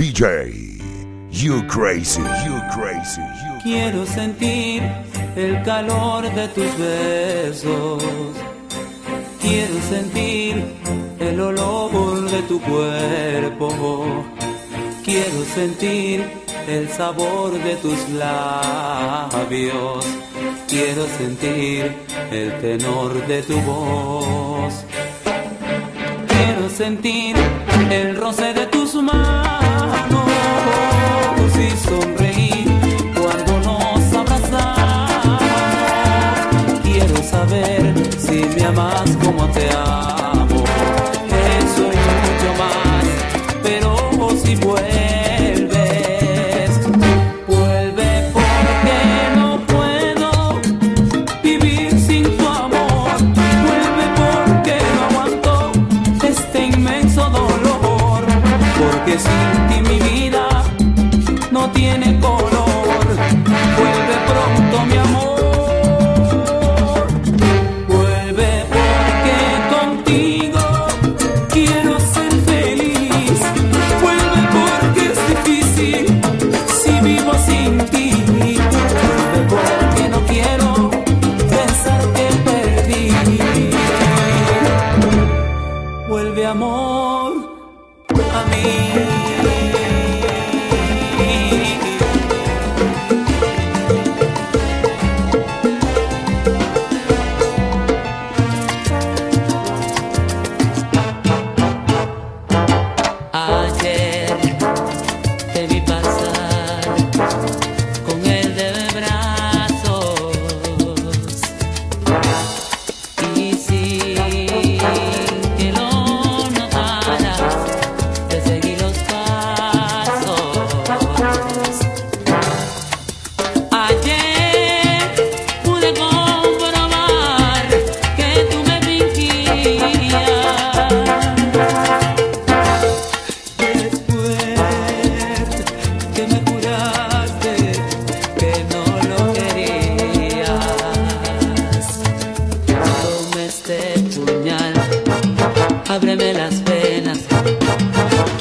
VJ. You crazy, you crazy, you Quiero sentir el calor de tus besos. Quiero sentir el olor de tu cuerpo. Quiero sentir el sabor de tus labios. Quiero sentir el tenor de tu voz. Sentir el roce de tus manos y sonreír cuando nos abrazamos. Quiero saber si me amas como te amo.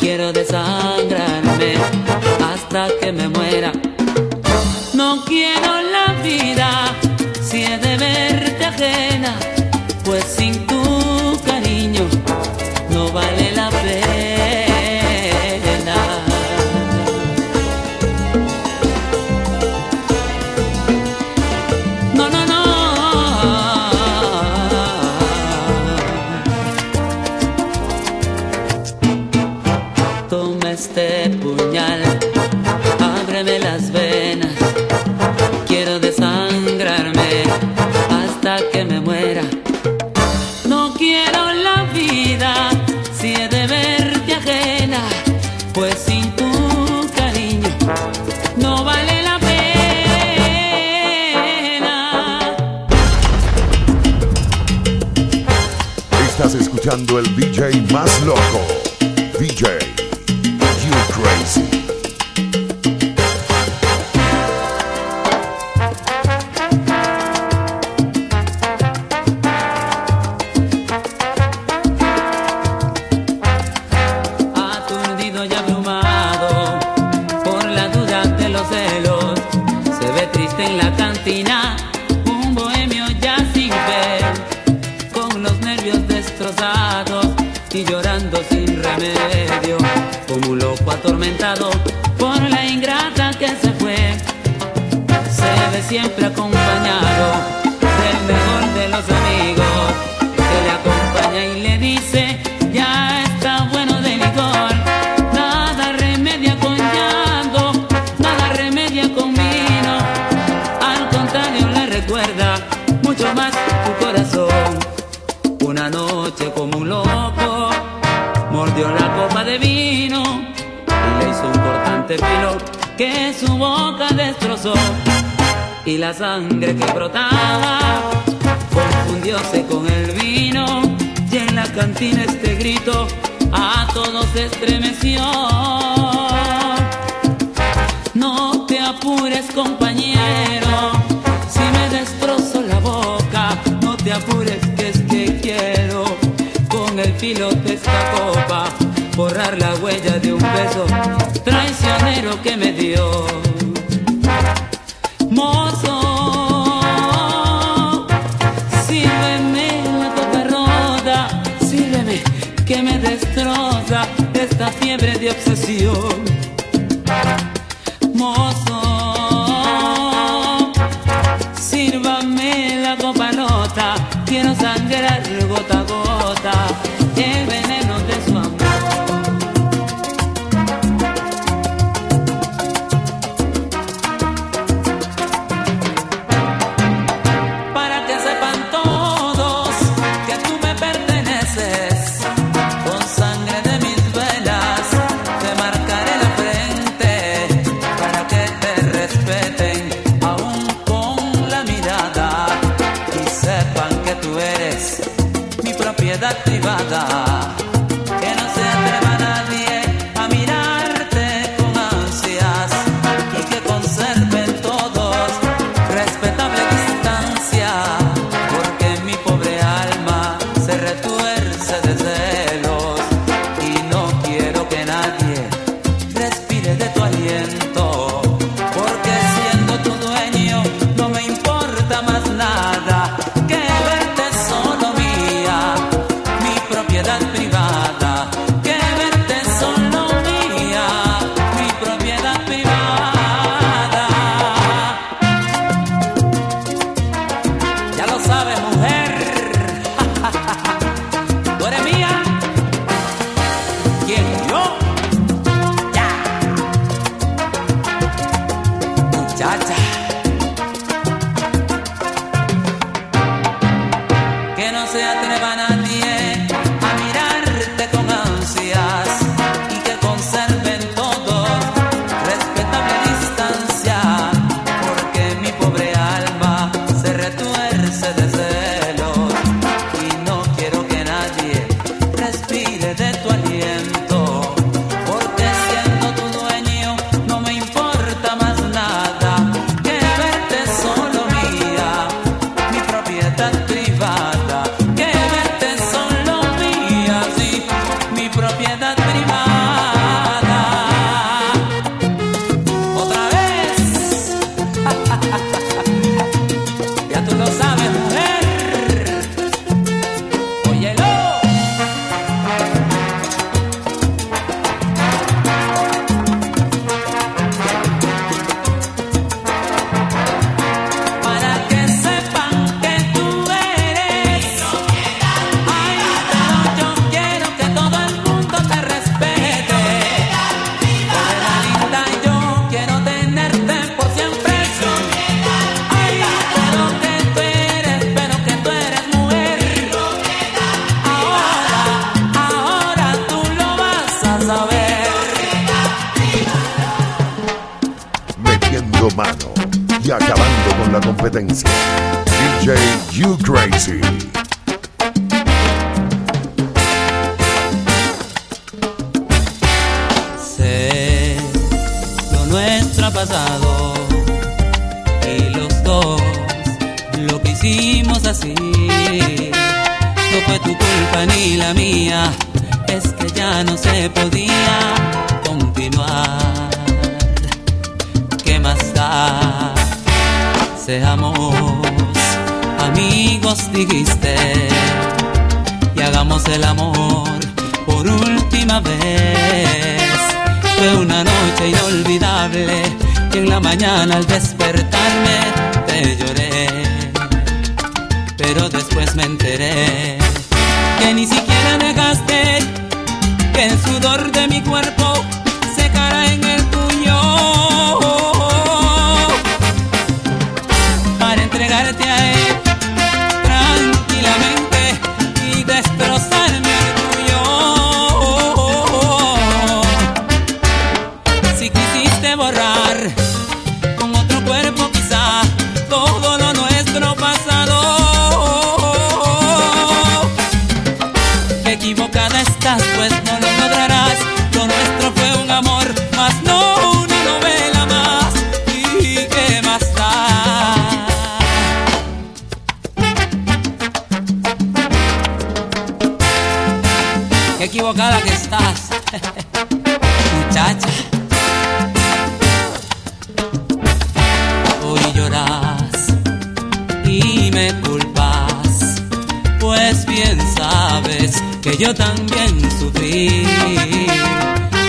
Quiero desangrarme hasta que me muera. No quiero la vida si he de verte ajena, este puñal, ábreme las venas. Quiero desangrarme hasta que me muera. No quiero la vida si he de verte ajena, pues sin tu cariño no vale la pena. Estás escuchando el VJ más loco. VJ. Un bohemio ya sin ver, con los nervios destrozados y llorando sin remedio, como un loco atormentado por la ingrata que se fue. Se ve siempre acompañado que su boca destrozó y la sangre que brotaba confundióse con el vino y en la cantina este grito a todos estremeció. No te apures compañero, si me destrozo la boca, no te apures que es que quiero con el filo de esta copa borrar la huella de un beso traicionero que me dio. Mozo, sírveme la copa rota, sírveme que me destroza esta fiebre de obsesión. Mozo, sírvame la copa rota, quiero sangrar mujer. Y acabando con la competencia. DJ You Crazy. Sé lo nuestro ha pasado y los dos lo que hicimos así. No fue tu culpa ni la mía, es que ya no se podía continuar. ¿Qué más da? Seamos amigos, dijiste y hagamos el amor por última vez. Fue una noche inolvidable y en la mañana al despertarme te lloré. Pero después me enteré con otro cuerpo quizá todo lo nuestro pasado. Qué equivocada estás, pues no lo lograrás. Lo nuestro fue un amor, mas no una novela más. Y qué más da. Qué equivocada que estás, muchacha. sabes que yo también sufrí.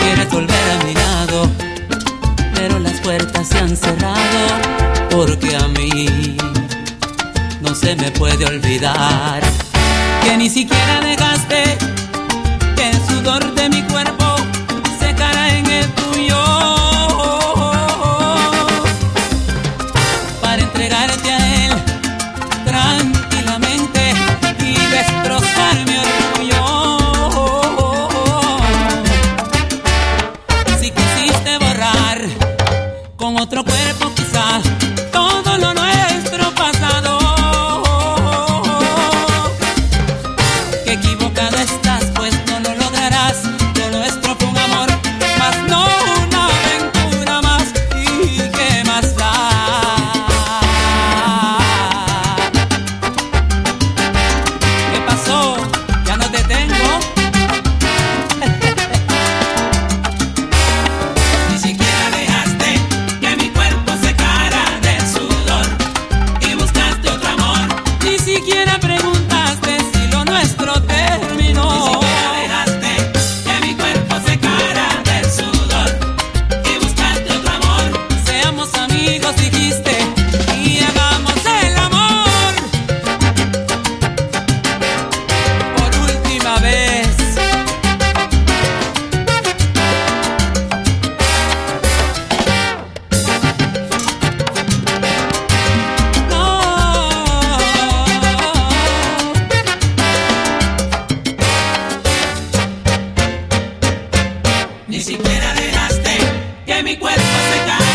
Quieres volver a mi lado, pero las puertas se han cerrado porque a mí no se me puede olvidar que ni siquiera dejaste el sudor de mi cuerpo con otro cuerpo. ni siquiera dejaste que mi cuerpo se caiga.